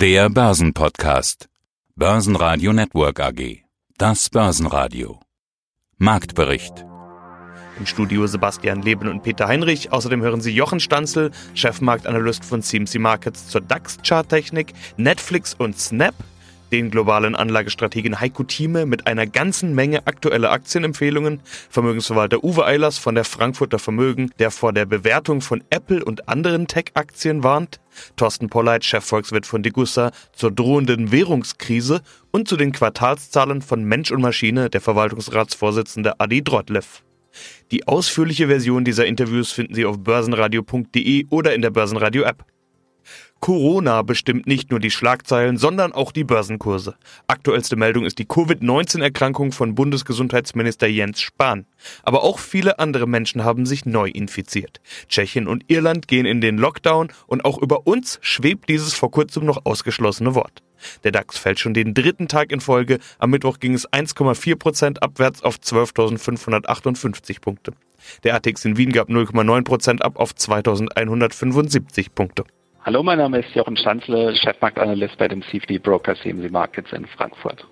Der Börsenpodcast. Börsenradio Network AG. Das Börsenradio. Marktbericht. Im Studio Sebastian Leben und Peter Heinrich. Außerdem hören Sie Jochen Stanzel, Chefmarktanalyst von CMC Markets zur DAX-Charttechnik, Netflix und Snap den globalen Anlagestrategen Heiko Thieme mit einer ganzen Menge aktueller Aktienempfehlungen, Vermögensverwalter Uwe Eilers von der Frankfurter Vermögen, der vor der Bewertung von Apple und anderen Tech-Aktien warnt, Thorsten Polleit, Chefvolkswirt von Degussa, zur drohenden Währungskrise und zu den Quartalszahlen von Mensch und Maschine, der Verwaltungsratsvorsitzende Adi Drotlev. Die ausführliche Version dieser Interviews finden Sie auf börsenradio.de oder in der Börsenradio-App. Corona bestimmt nicht nur die Schlagzeilen, sondern auch die Börsenkurse. Aktuellste Meldung ist die Covid-19-Erkrankung von Bundesgesundheitsminister Jens Spahn. Aber auch viele andere Menschen haben sich neu infiziert. Tschechien und Irland gehen in den Lockdown und auch über uns schwebt dieses vor kurzem noch ausgeschlossene Wort. Der DAX fällt schon den dritten Tag in Folge. Am Mittwoch ging es 1,4 Prozent abwärts auf 12.558 Punkte. Der ATX in Wien gab 0,9 Prozent ab auf 2.175 Punkte. Hallo, mein Name ist Jochen Schanzle, Chefmarktanalyst bei dem CFD Broker CMC Markets in Frankfurt.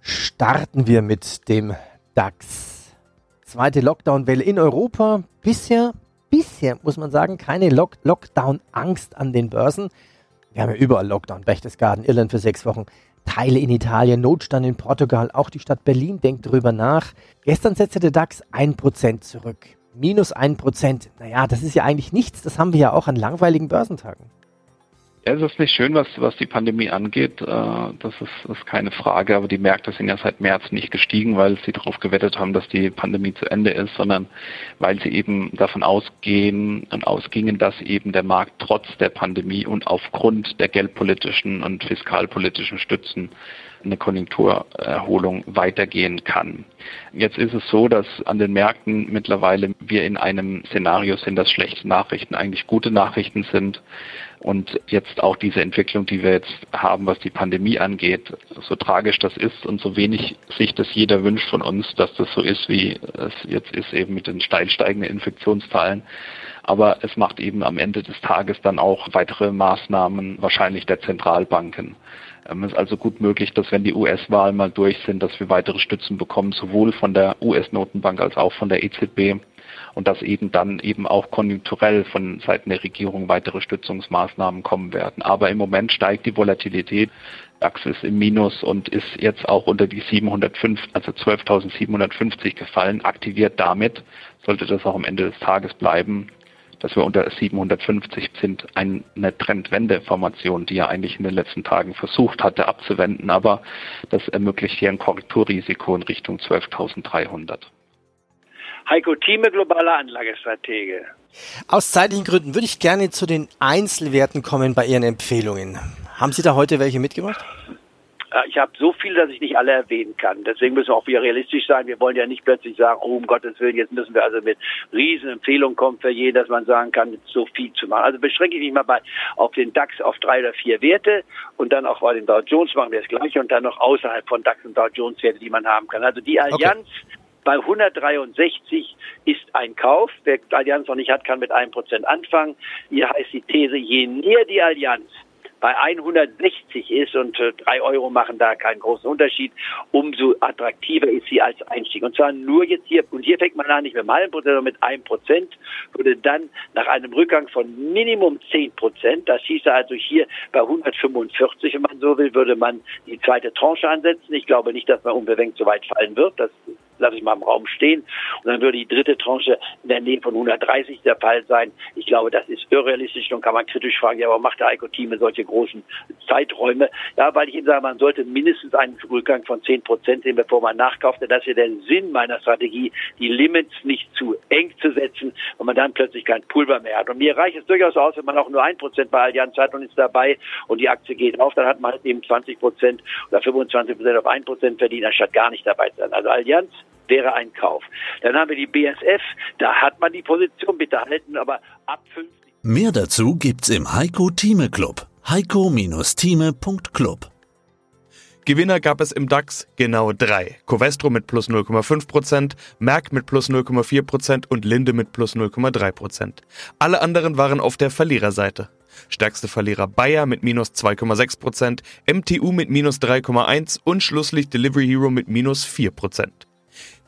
Starten wir mit dem DAX. Zweite Lockdown-Welle in Europa. Bisher, bisher muss man sagen, keine Lock Lockdown-Angst an den Börsen. Wir haben ja überall Lockdown. Berchtesgaden, Irland für sechs Wochen. Teile in Italien, Notstand in Portugal, auch die Stadt Berlin denkt darüber nach. Gestern setzte der DAX 1% zurück minus ein Prozent. Naja, das ist ja eigentlich nichts. Das haben wir ja auch an langweiligen Börsentagen. Ja, es ist nicht schön, was, was die Pandemie angeht. Äh, das ist, ist keine Frage. Aber die Märkte sind ja seit März nicht gestiegen, weil sie darauf gewettet haben, dass die Pandemie zu Ende ist, sondern weil sie eben davon ausgehen und ausgingen, dass eben der Markt trotz der Pandemie und aufgrund der geldpolitischen und fiskalpolitischen Stützen eine Konjunkturerholung weitergehen kann. Jetzt ist es so, dass an den Märkten mittlerweile wir in einem Szenario sind, dass schlechte Nachrichten eigentlich gute Nachrichten sind. Und jetzt auch diese Entwicklung, die wir jetzt haben, was die Pandemie angeht, so tragisch das ist und so wenig sich das jeder wünscht von uns, dass das so ist, wie es jetzt ist, eben mit den steil steigenden Infektionszahlen. Aber es macht eben am Ende des Tages dann auch weitere Maßnahmen wahrscheinlich der Zentralbanken. Ähm, es ist also gut möglich, dass wenn die US-Wahlen mal durch sind, dass wir weitere Stützen bekommen, sowohl von der US-Notenbank als auch von der EZB und dass eben dann eben auch konjunkturell von Seiten der Regierung weitere Stützungsmaßnahmen kommen werden. Aber im Moment steigt die Volatilität. DAX ist im Minus und ist jetzt auch unter die 705, also 12.750 gefallen, aktiviert damit, sollte das auch am Ende des Tages bleiben, dass wir unter 750 sind, eine Trendwendeformation, die er eigentlich in den letzten Tagen versucht hatte abzuwenden, aber das ermöglicht hier ein Korrekturrisiko in Richtung 12.300. Heiko Thieme, globaler Anlagestratege. Aus zeitlichen Gründen würde ich gerne zu den Einzelwerten kommen bei Ihren Empfehlungen. Haben Sie da heute welche mitgebracht? Äh, ich habe so viel, dass ich nicht alle erwähnen kann. Deswegen müssen wir auch wieder realistisch sein. Wir wollen ja nicht plötzlich sagen, oh, um Gottes Willen, jetzt müssen wir also mit Riesenempfehlungen kommen für jeden, dass man sagen kann, so viel zu machen. Also beschränke ich mich mal bei, auf den DAX auf drei oder vier Werte und dann auch bei den Dow Jones machen wir das Gleiche und dann noch außerhalb von DAX und Dow Jones Werte, die man haben kann. Also die Allianz okay. bei 163 ist ein Kauf. Wer die Allianz noch nicht hat, kann mit einem Prozent anfangen. Hier heißt die These, je näher die Allianz bei 160 ist und äh, drei Euro machen da keinen großen Unterschied, umso attraktiver ist sie als Einstieg. Und zwar nur jetzt hier, und hier fängt man an nicht mit einem halben Prozent, sondern mit einem Prozent, würde dann nach einem Rückgang von Minimum 10 Prozent, das hieße also hier bei 145, wenn man so will, würde man die zweite Tranche ansetzen. Ich glaube nicht, dass man unbedingt so weit fallen wird. Das lasse ich mal im Raum stehen. Und dann würde die dritte Tranche in der Nähe von 130 der Fall sein. Ich glaube, das ist irrealistisch und kann man kritisch fragen, ja, warum macht der Eiko Team solche großen Zeiträume? Ja, weil ich Ihnen sage, man sollte mindestens einen Rückgang von 10 Prozent sehen, bevor man nachkauft. Denn das ist ja der Sinn meiner Strategie, die Limits nicht zu eng zu setzen, weil man dann plötzlich kein Pulver mehr hat. Und mir reicht es durchaus aus, wenn man auch nur ein Prozent bei Allianz hat und ist dabei und die Aktie geht auf, dann hat man halt eben 20 Prozent oder 25 Prozent auf ein Prozent verdient, anstatt gar nicht dabei zu sein. Also Allianz wäre ein Kauf. Dann haben wir die BSF, da hat man die Position bitte halten, aber ab 50. Mehr dazu gibt's im Heiko Thieme Club. Heiko-Thieme.club Gewinner gab es im DAX genau drei. Covestro mit plus 0,5%, Merck mit plus 0,4% und Linde mit plus 0,3%. Alle anderen waren auf der Verliererseite. Stärkste Verlierer Bayer mit minus 2,6%, MTU mit minus 3,1% und schlusslich Delivery Hero mit minus 4%.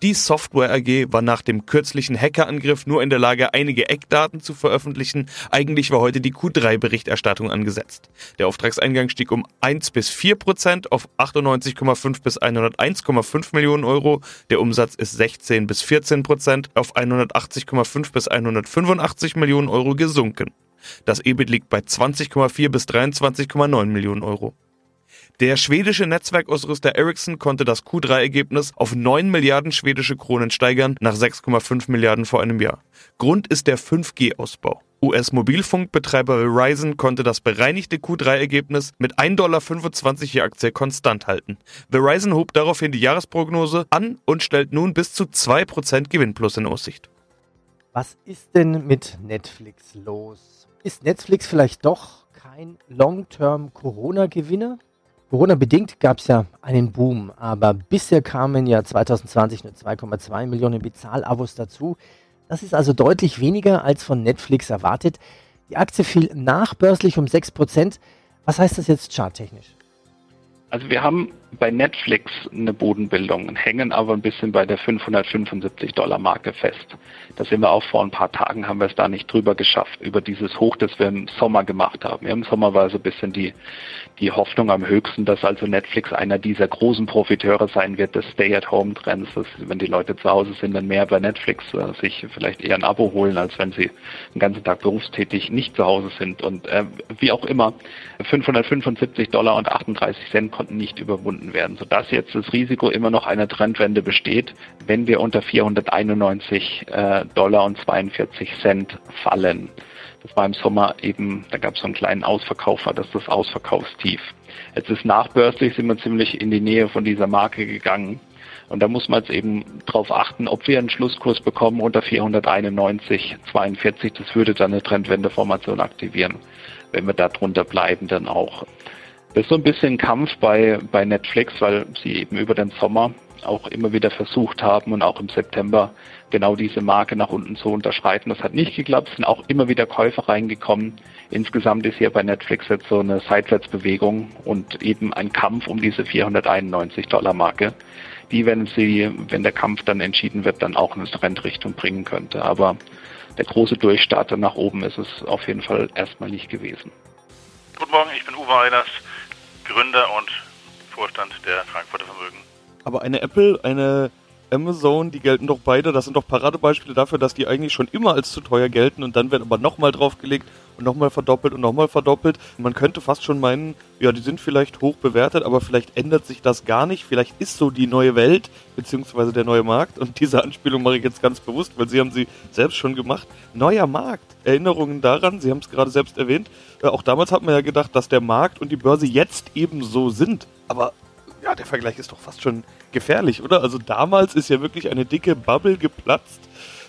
Die Software AG war nach dem kürzlichen Hackerangriff nur in der Lage, einige Eckdaten zu veröffentlichen. Eigentlich war heute die Q3-Berichterstattung angesetzt. Der Auftragseingang stieg um 1 bis 4 Prozent auf 98,5 bis 101,5 Millionen Euro. Der Umsatz ist 16 bis 14 Prozent auf 180,5 bis 185 Millionen Euro gesunken. Das EBIT liegt bei 20,4 bis 23,9 Millionen Euro. Der schwedische Netzwerkausrüster Ericsson konnte das Q3-Ergebnis auf 9 Milliarden schwedische Kronen steigern, nach 6,5 Milliarden vor einem Jahr. Grund ist der 5G-Ausbau. US-Mobilfunkbetreiber Verizon konnte das bereinigte Q3-Ergebnis mit 1,25 Dollar je Aktie konstant halten. Verizon hob daraufhin die Jahresprognose an und stellt nun bis zu 2% Gewinnplus in Aussicht. Was ist denn mit Netflix los? Ist Netflix vielleicht doch kein Long-Term Corona-Gewinner? Corona-bedingt gab es ja einen Boom, aber bisher kamen ja 2020 nur 2,2 Millionen Bezahlabos dazu. Das ist also deutlich weniger als von Netflix erwartet. Die Aktie fiel nachbörslich um 6%. Was heißt das jetzt charttechnisch? Also wir haben bei Netflix eine Bodenbildung, hängen aber ein bisschen bei der 575 Dollar Marke fest. Da sind wir auch vor ein paar Tagen, haben wir es da nicht drüber geschafft, über dieses Hoch, das wir im Sommer gemacht haben. Im Sommer war so ein bisschen die, die Hoffnung am höchsten, dass also Netflix einer dieser großen Profiteure sein wird des Stay-at-Home-Trends, dass wenn die Leute zu Hause sind, dann mehr bei Netflix äh, sich vielleicht eher ein Abo holen, als wenn sie den ganzen Tag berufstätig nicht zu Hause sind. Und äh, wie auch immer, 575 Dollar und 38 Cent konnten nicht überwunden werden, sodass jetzt das Risiko immer noch einer Trendwende besteht, wenn wir unter 491 äh, Dollar und 42 Cent fallen. Das war im Sommer eben, da gab es so einen kleinen Ausverkauf, war das das Ausverkaufstief. Jetzt ist nachbörslich, sind wir ziemlich in die Nähe von dieser Marke gegangen. Und da muss man jetzt eben darauf achten, ob wir einen Schlusskurs bekommen unter 491, 42. Das würde dann eine Trendwendeformation aktivieren. Wenn wir da drunter bleiben, dann auch. Das ist so ein bisschen Kampf bei, bei Netflix, weil sie eben über den Sommer auch immer wieder versucht haben und auch im September genau diese Marke nach unten zu unterschreiten. Das hat nicht geklappt, sind auch immer wieder Käufer reingekommen. Insgesamt ist hier bei Netflix jetzt so eine Seitwärtsbewegung und eben ein Kampf um diese 491 Dollar Marke, die, wenn sie, wenn der Kampf dann entschieden wird, dann auch eine Trendrichtung bringen könnte. Aber der große Durchstarter nach oben ist es auf jeden Fall erstmal nicht gewesen. Guten Morgen, ich bin Uwe Einers, Gründer und Vorstand der Frankfurter Vermögen. Aber eine Apple, eine Amazon, die gelten doch beide, das sind doch Paradebeispiele dafür, dass die eigentlich schon immer als zu teuer gelten und dann wird aber nochmal draufgelegt und nochmal verdoppelt und nochmal verdoppelt. Man könnte fast schon meinen, ja, die sind vielleicht hoch bewertet, aber vielleicht ändert sich das gar nicht. Vielleicht ist so die neue Welt, beziehungsweise der neue Markt. Und diese Anspielung mache ich jetzt ganz bewusst, weil Sie haben sie selbst schon gemacht. Neuer Markt. Erinnerungen daran, Sie haben es gerade selbst erwähnt. Äh, auch damals hat man ja gedacht, dass der Markt und die Börse jetzt eben so sind. Aber der Vergleich ist doch fast schon gefährlich, oder? Also damals ist ja wirklich eine dicke Bubble geplatzt.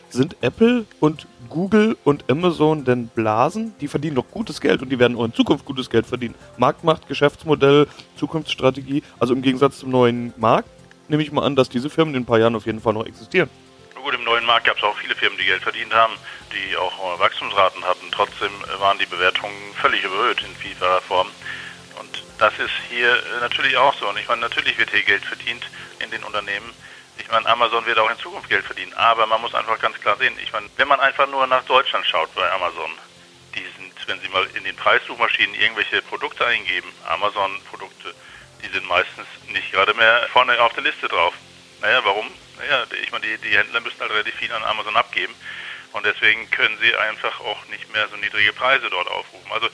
Sind Apple und Google und Amazon denn Blasen? Die verdienen doch gutes Geld und die werden auch in Zukunft gutes Geld verdienen. Marktmacht, Geschäftsmodell, Zukunftsstrategie. Also im Gegensatz zum neuen Markt nehme ich mal an, dass diese Firmen in ein paar Jahren auf jeden Fall noch existieren. Gut, im neuen Markt gab es auch viele Firmen, die Geld verdient haben, die auch Wachstumsraten hatten. Trotzdem waren die Bewertungen völlig überhöht in vielfacher Form. Das ist hier äh, natürlich auch so. Und ich meine, natürlich wird hier Geld verdient in den Unternehmen. Ich meine, Amazon wird auch in Zukunft Geld verdienen. Aber man muss einfach ganz klar sehen, ich meine, wenn man einfach nur nach Deutschland schaut bei Amazon, die sind, wenn Sie mal in den Preissuchmaschinen irgendwelche Produkte eingeben, Amazon-Produkte, die sind meistens nicht gerade mehr vorne auf der Liste drauf. Naja, warum? Naja, ich meine, die, die Händler müssen halt relativ viel an Amazon abgeben. Und deswegen können sie einfach auch nicht mehr so niedrige Preise dort aufrufen. Also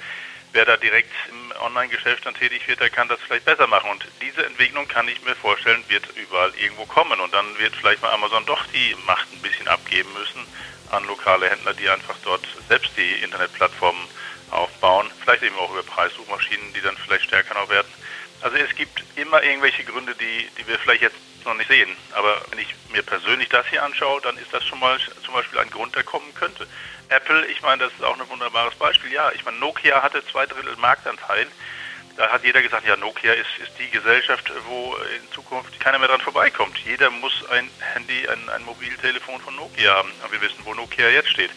wer da direkt im Online-Geschäft dann tätig wird, der kann das vielleicht besser machen. Und diese Entwicklung kann ich mir vorstellen, wird überall irgendwo kommen. Und dann wird vielleicht mal Amazon doch die Macht ein bisschen abgeben müssen an lokale Händler, die einfach dort selbst die Internetplattformen aufbauen. Vielleicht eben auch über Preissuchmaschinen, die dann vielleicht stärker noch werden. Also es gibt immer irgendwelche Gründe, die, die wir vielleicht jetzt noch nicht sehen. Aber wenn ich mir persönlich das hier anschaue, dann ist das schon mal zum Beispiel ein Grund, der kommen könnte. Apple, ich meine, das ist auch ein wunderbares Beispiel. Ja, ich meine, Nokia hatte zwei Drittel Marktanteil. Da hat jeder gesagt, ja, Nokia ist, ist die Gesellschaft, wo in Zukunft keiner mehr dran vorbeikommt. Jeder muss ein Handy, ein, ein Mobiltelefon von Nokia haben. Und wir wissen, wo Nokia jetzt steht.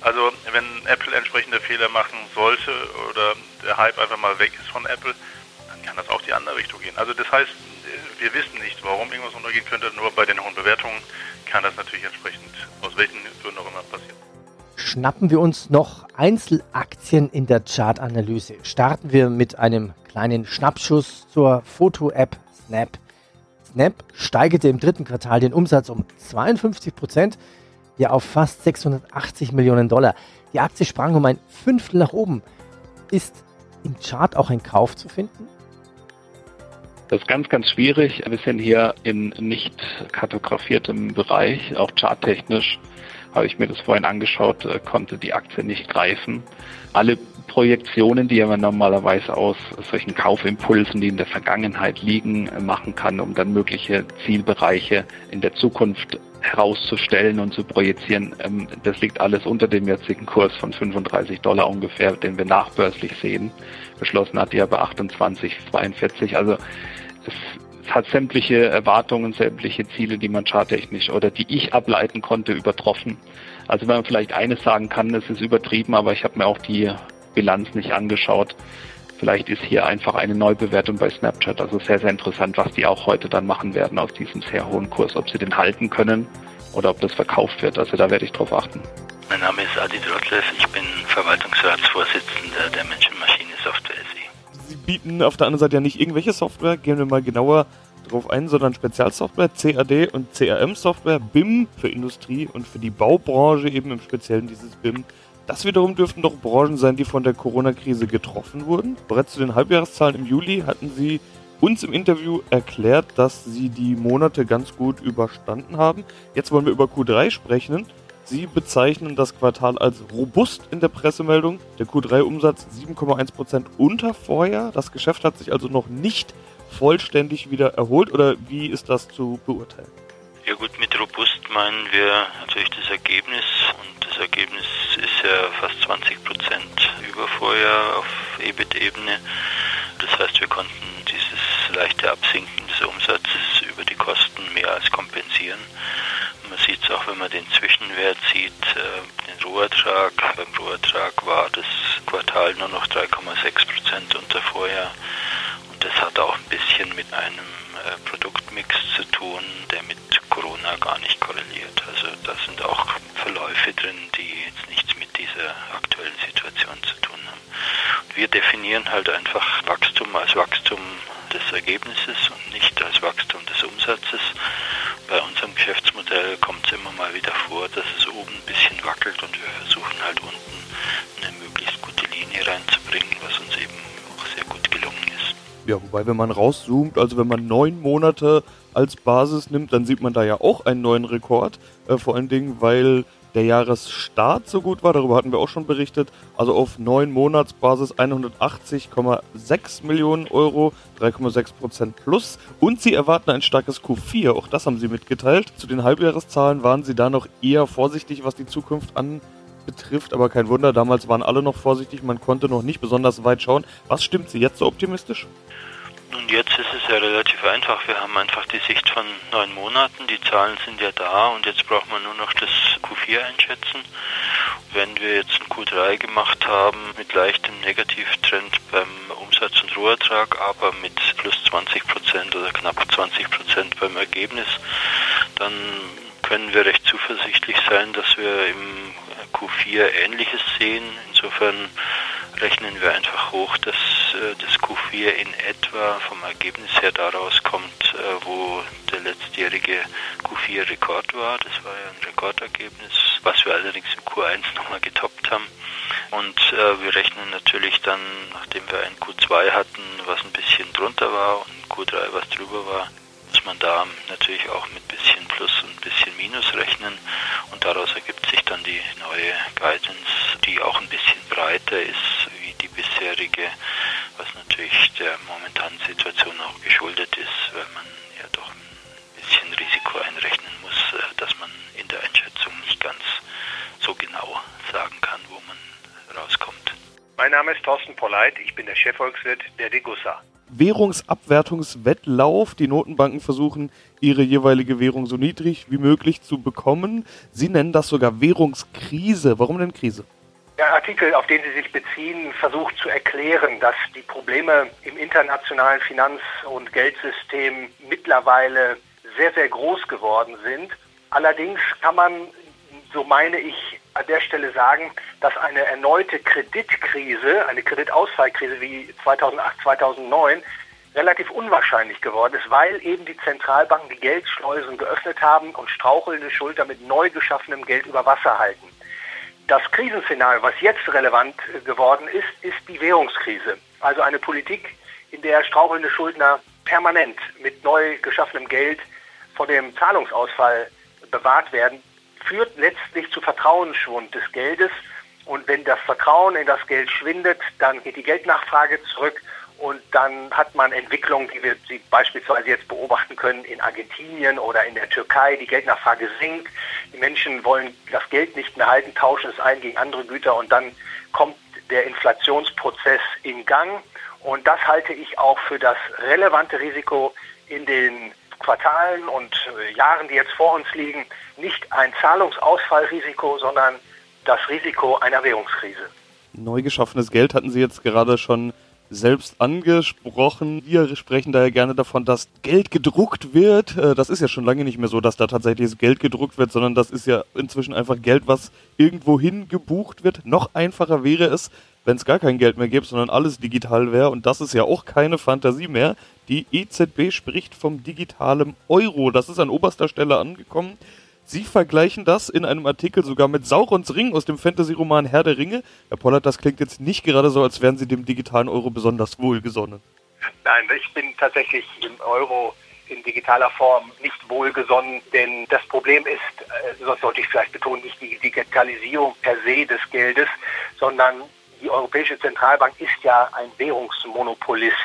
Also wenn Apple entsprechende Fehler machen sollte oder der Hype einfach mal weg ist von Apple, dann kann das auch die andere Richtung gehen. Also das heißt, wir wissen nicht, warum irgendwas untergehen könnte, nur bei den hohen Bewertungen kann das natürlich entsprechend aus welchen Gründen auch immer passieren. Schnappen wir uns noch Einzelaktien in der Chartanalyse. Starten wir mit einem kleinen Schnappschuss zur Foto-App Snap. Snap steigerte im dritten Quartal den Umsatz um 52 Prozent, ja auf fast 680 Millionen Dollar. Die Aktie sprang um ein Fünftel nach oben. Ist im Chart auch ein Kauf zu finden? Das ist ganz, ganz schwierig. Wir sind hier in nicht kartografiertem Bereich, auch charttechnisch habe ich mir das vorhin angeschaut, äh, konnte die Aktie nicht greifen. Alle Projektionen, die man normalerweise aus solchen Kaufimpulsen, die in der Vergangenheit liegen, äh, machen kann, um dann mögliche Zielbereiche in der Zukunft herauszustellen und zu projizieren. Ähm, das liegt alles unter dem jetzigen Kurs von 35 Dollar ungefähr, den wir nachbörslich sehen. Beschlossen hat er bei 28,42. Also es hat sämtliche Erwartungen, sämtliche Ziele, die man charttechnisch oder die ich ableiten konnte, übertroffen. Also wenn man vielleicht eines sagen kann, es ist übertrieben, aber ich habe mir auch die Bilanz nicht angeschaut. Vielleicht ist hier einfach eine Neubewertung bei Snapchat. Also sehr, sehr interessant, was die auch heute dann machen werden aus diesem sehr hohen Kurs. Ob sie den halten können oder ob das verkauft wird. Also da werde ich drauf achten. Mein Name ist Adi Drotlev. Ich bin Verwaltungsratsvorsitzender der Menschenmaschine-Software SE. Bieten auf der anderen Seite ja nicht irgendwelche Software, gehen wir mal genauer drauf ein, sondern Spezialsoftware, CAD und CRM-Software, BIM für Industrie und für die Baubranche eben im Speziellen dieses BIM. Das wiederum dürften doch Branchen sein, die von der Corona-Krise getroffen wurden. Bereits zu den Halbjahreszahlen im Juli hatten Sie uns im Interview erklärt, dass Sie die Monate ganz gut überstanden haben. Jetzt wollen wir über Q3 sprechen. Sie bezeichnen das Quartal als robust in der Pressemeldung. Der Q3-Umsatz 7,1% unter Vorjahr. Das Geschäft hat sich also noch nicht vollständig wieder erholt oder wie ist das zu beurteilen? Ja gut, mit robust meinen wir natürlich das Ergebnis und das Ergebnis ist ja fast 20% über Vorjahr auf EBIT-Ebene. Das heißt, wir konnten dieses leichte Absinken des Umsatzes über die Kosten mehr als kompensieren. Auch, wenn man den Zwischenwert sieht, äh, den Rohertrag. Beim Rohertrag war das Quartal nur noch 3,6 Prozent unter Vorjahr. Und das hat auch ein bisschen mit einem äh, Produktmix zu tun, der mit Corona gar nicht korreliert. Also da sind auch Verläufe drin, die jetzt nichts mit dieser aktuellen Situation zu tun haben. Und wir definieren halt einfach Wachstum als Wachstum des Ergebnisses und nicht als Wachstum des Umsatzes Geschäftsmodell kommt es immer mal wieder vor, dass es oben ein bisschen wackelt und wir versuchen halt unten eine möglichst gute Linie reinzubringen, was uns eben auch sehr gut gelungen ist. Ja, wobei, wenn man rauszoomt, also wenn man neun Monate als Basis nimmt, dann sieht man da ja auch einen neuen Rekord. Äh, vor allen Dingen, weil der Jahresstart so gut war, darüber hatten wir auch schon berichtet. Also auf neun Monatsbasis 180,6 Millionen Euro, 3,6 Prozent plus. Und sie erwarten ein starkes Q4, auch das haben sie mitgeteilt. Zu den Halbjahreszahlen waren sie da noch eher vorsichtig, was die Zukunft anbetrifft, aber kein Wunder, damals waren alle noch vorsichtig, man konnte noch nicht besonders weit schauen. Was stimmt sie jetzt so optimistisch? Nun, jetzt ist es ja relativ einfach. Wir haben einfach die Sicht von neun Monaten. Die Zahlen sind ja da und jetzt braucht man nur noch das Q4 einschätzen. Wenn wir jetzt ein Q3 gemacht haben mit leichtem Negativtrend beim Umsatz und Rohertrag, aber mit plus 20 Prozent oder knapp 20 Prozent beim Ergebnis, dann können wir recht zuversichtlich sein, dass wir im Q4 Ähnliches sehen. Insofern rechnen wir einfach hoch, dass das Q4 in etwa vom Ergebnis her daraus kommt, äh, wo der letztjährige Q4 Rekord war. Das war ja ein Rekordergebnis, was wir allerdings im Q1 nochmal getoppt haben. Und äh, wir rechnen natürlich dann, nachdem wir ein Q2 hatten, was ein bisschen drunter war und ein Q3, was drüber war, muss man da natürlich auch mit bisschen Plus und bisschen Minus rechnen und daraus ergibt sich dann die neue Guidance, die auch ein bisschen breiter ist wie die bisherige, was natürlich der momentanen Situation auch geschuldet ist, weil man ja doch ein bisschen Risiko einrechnen muss, äh, dass man in der Einschätzung nicht ganz so genau sagen kann, wo man rauskommt. Mein Name ist Thorsten Polleit, ich bin der Chefvolkswirt der Degussa. Währungsabwertungswettlauf. Die Notenbanken versuchen, ihre jeweilige Währung so niedrig wie möglich zu bekommen. Sie nennen das sogar Währungskrise. Warum denn Krise? Der Artikel, auf den Sie sich beziehen, versucht zu erklären, dass die Probleme im internationalen Finanz- und Geldsystem mittlerweile sehr, sehr groß geworden sind. Allerdings kann man, so meine ich, an der Stelle sagen, dass eine erneute Kreditkrise, eine Kreditausfallkrise wie 2008, 2009, relativ unwahrscheinlich geworden ist, weil eben die Zentralbanken die Geldschleusen geöffnet haben und strauchelnde Schulter mit neu geschaffenem Geld über Wasser halten. Das Krisenszenario, was jetzt relevant geworden ist, ist die Währungskrise. Also eine Politik, in der strauchelnde Schuldner permanent mit neu geschaffenem Geld vor dem Zahlungsausfall bewahrt werden, führt letztlich zu Vertrauensschwund des Geldes. Und wenn das Vertrauen in das Geld schwindet, dann geht die Geldnachfrage zurück und dann hat man Entwicklungen, die wir sie beispielsweise jetzt beobachten können in Argentinien oder in der Türkei. Die Geldnachfrage sinkt. Die Menschen wollen das Geld nicht mehr halten, tauschen es ein gegen andere Güter und dann kommt der Inflationsprozess in Gang. Und das halte ich auch für das relevante Risiko in den Quartalen und äh, Jahren, die jetzt vor uns liegen, nicht ein Zahlungsausfallrisiko, sondern das Risiko einer Währungskrise. Neu geschaffenes Geld hatten Sie jetzt gerade schon selbst angesprochen. Wir sprechen daher gerne davon, dass Geld gedruckt wird. Äh, das ist ja schon lange nicht mehr so, dass da tatsächlich Geld gedruckt wird, sondern das ist ja inzwischen einfach Geld, was irgendwohin gebucht wird. Noch einfacher wäre es, wenn es gar kein Geld mehr gäbe, sondern alles digital wäre. Und das ist ja auch keine Fantasie mehr. Die EZB spricht vom digitalen Euro. Das ist an oberster Stelle angekommen. Sie vergleichen das in einem Artikel sogar mit Saurons Ring aus dem Fantasy-Roman Herr der Ringe. Herr Pollard, das klingt jetzt nicht gerade so, als wären Sie dem digitalen Euro besonders wohlgesonnen. Nein, ich bin tatsächlich im Euro in digitaler Form nicht wohlgesonnen, denn das Problem ist, äh, das sollte ich vielleicht betonen, nicht die Digitalisierung per se des Geldes, sondern die Europäische Zentralbank ist ja ein Währungsmonopolist.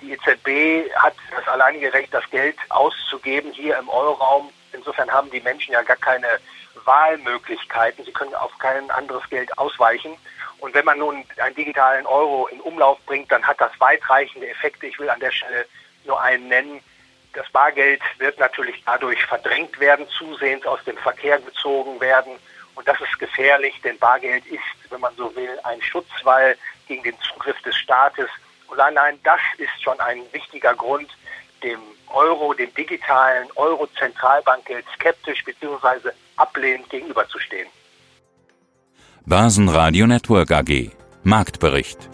Die EZB hat das alleinige Recht, das Geld auszugeben hier im Euroraum. Insofern haben die Menschen ja gar keine Wahlmöglichkeiten. Sie können auf kein anderes Geld ausweichen. Und wenn man nun einen digitalen Euro in Umlauf bringt, dann hat das weitreichende Effekte. Ich will an der Stelle nur einen nennen. Das Bargeld wird natürlich dadurch verdrängt werden, zusehends aus dem Verkehr gezogen werden. Und das ist gefährlich, denn Bargeld ist, wenn man so will, ein Schutzwall gegen den Zugriff des Staates. Und allein das ist schon ein wichtiger Grund, dem Euro, dem digitalen Euro-Zentralbankgeld skeptisch bzw. ablehnend gegenüberzustehen. Börsenradio Network AG Marktbericht